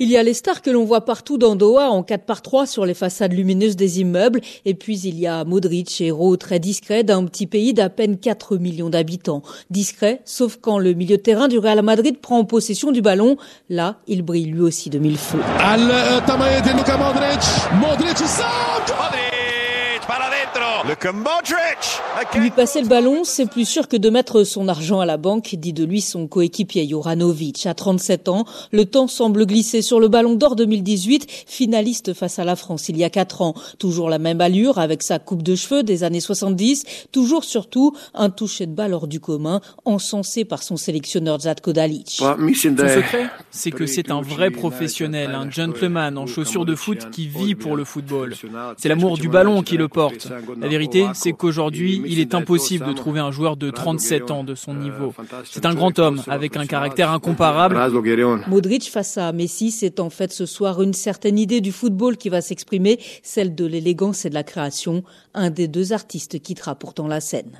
Il y a les stars que l'on voit partout dans Doha en 4 par 3 sur les façades lumineuses des immeubles. Et puis il y a Modric, héros très discret d'un petit pays d'à peine 4 millions d'habitants. Discret, sauf quand le milieu de terrain du Real Madrid prend possession du ballon. Là, il brille lui aussi de mille feux. Lui passer le ballon, c'est plus sûr que de mettre son argent à la banque, dit de lui son coéquipier Juranovic. À 37 ans, le temps semble glisser sur le ballon d'or 2018, finaliste face à la France il y a 4 ans. Toujours la même allure avec sa coupe de cheveux des années 70, toujours surtout un toucher de balle hors du commun, encensé par son sélectionneur Zatko Dalic. Son secret, c'est que c'est un vrai professionnel, un gentleman en chaussures de foot qui vit pour le football. C'est l'amour du ballon qui le porte. La vérité, c'est qu'aujourd'hui, il est impossible de trouver un joueur de 37 ans de son niveau. C'est un grand homme avec un caractère incomparable. Modric face à Messi, c'est en fait ce soir une certaine idée du football qui va s'exprimer, celle de l'élégance et de la création. Un des deux artistes quittera pourtant la scène.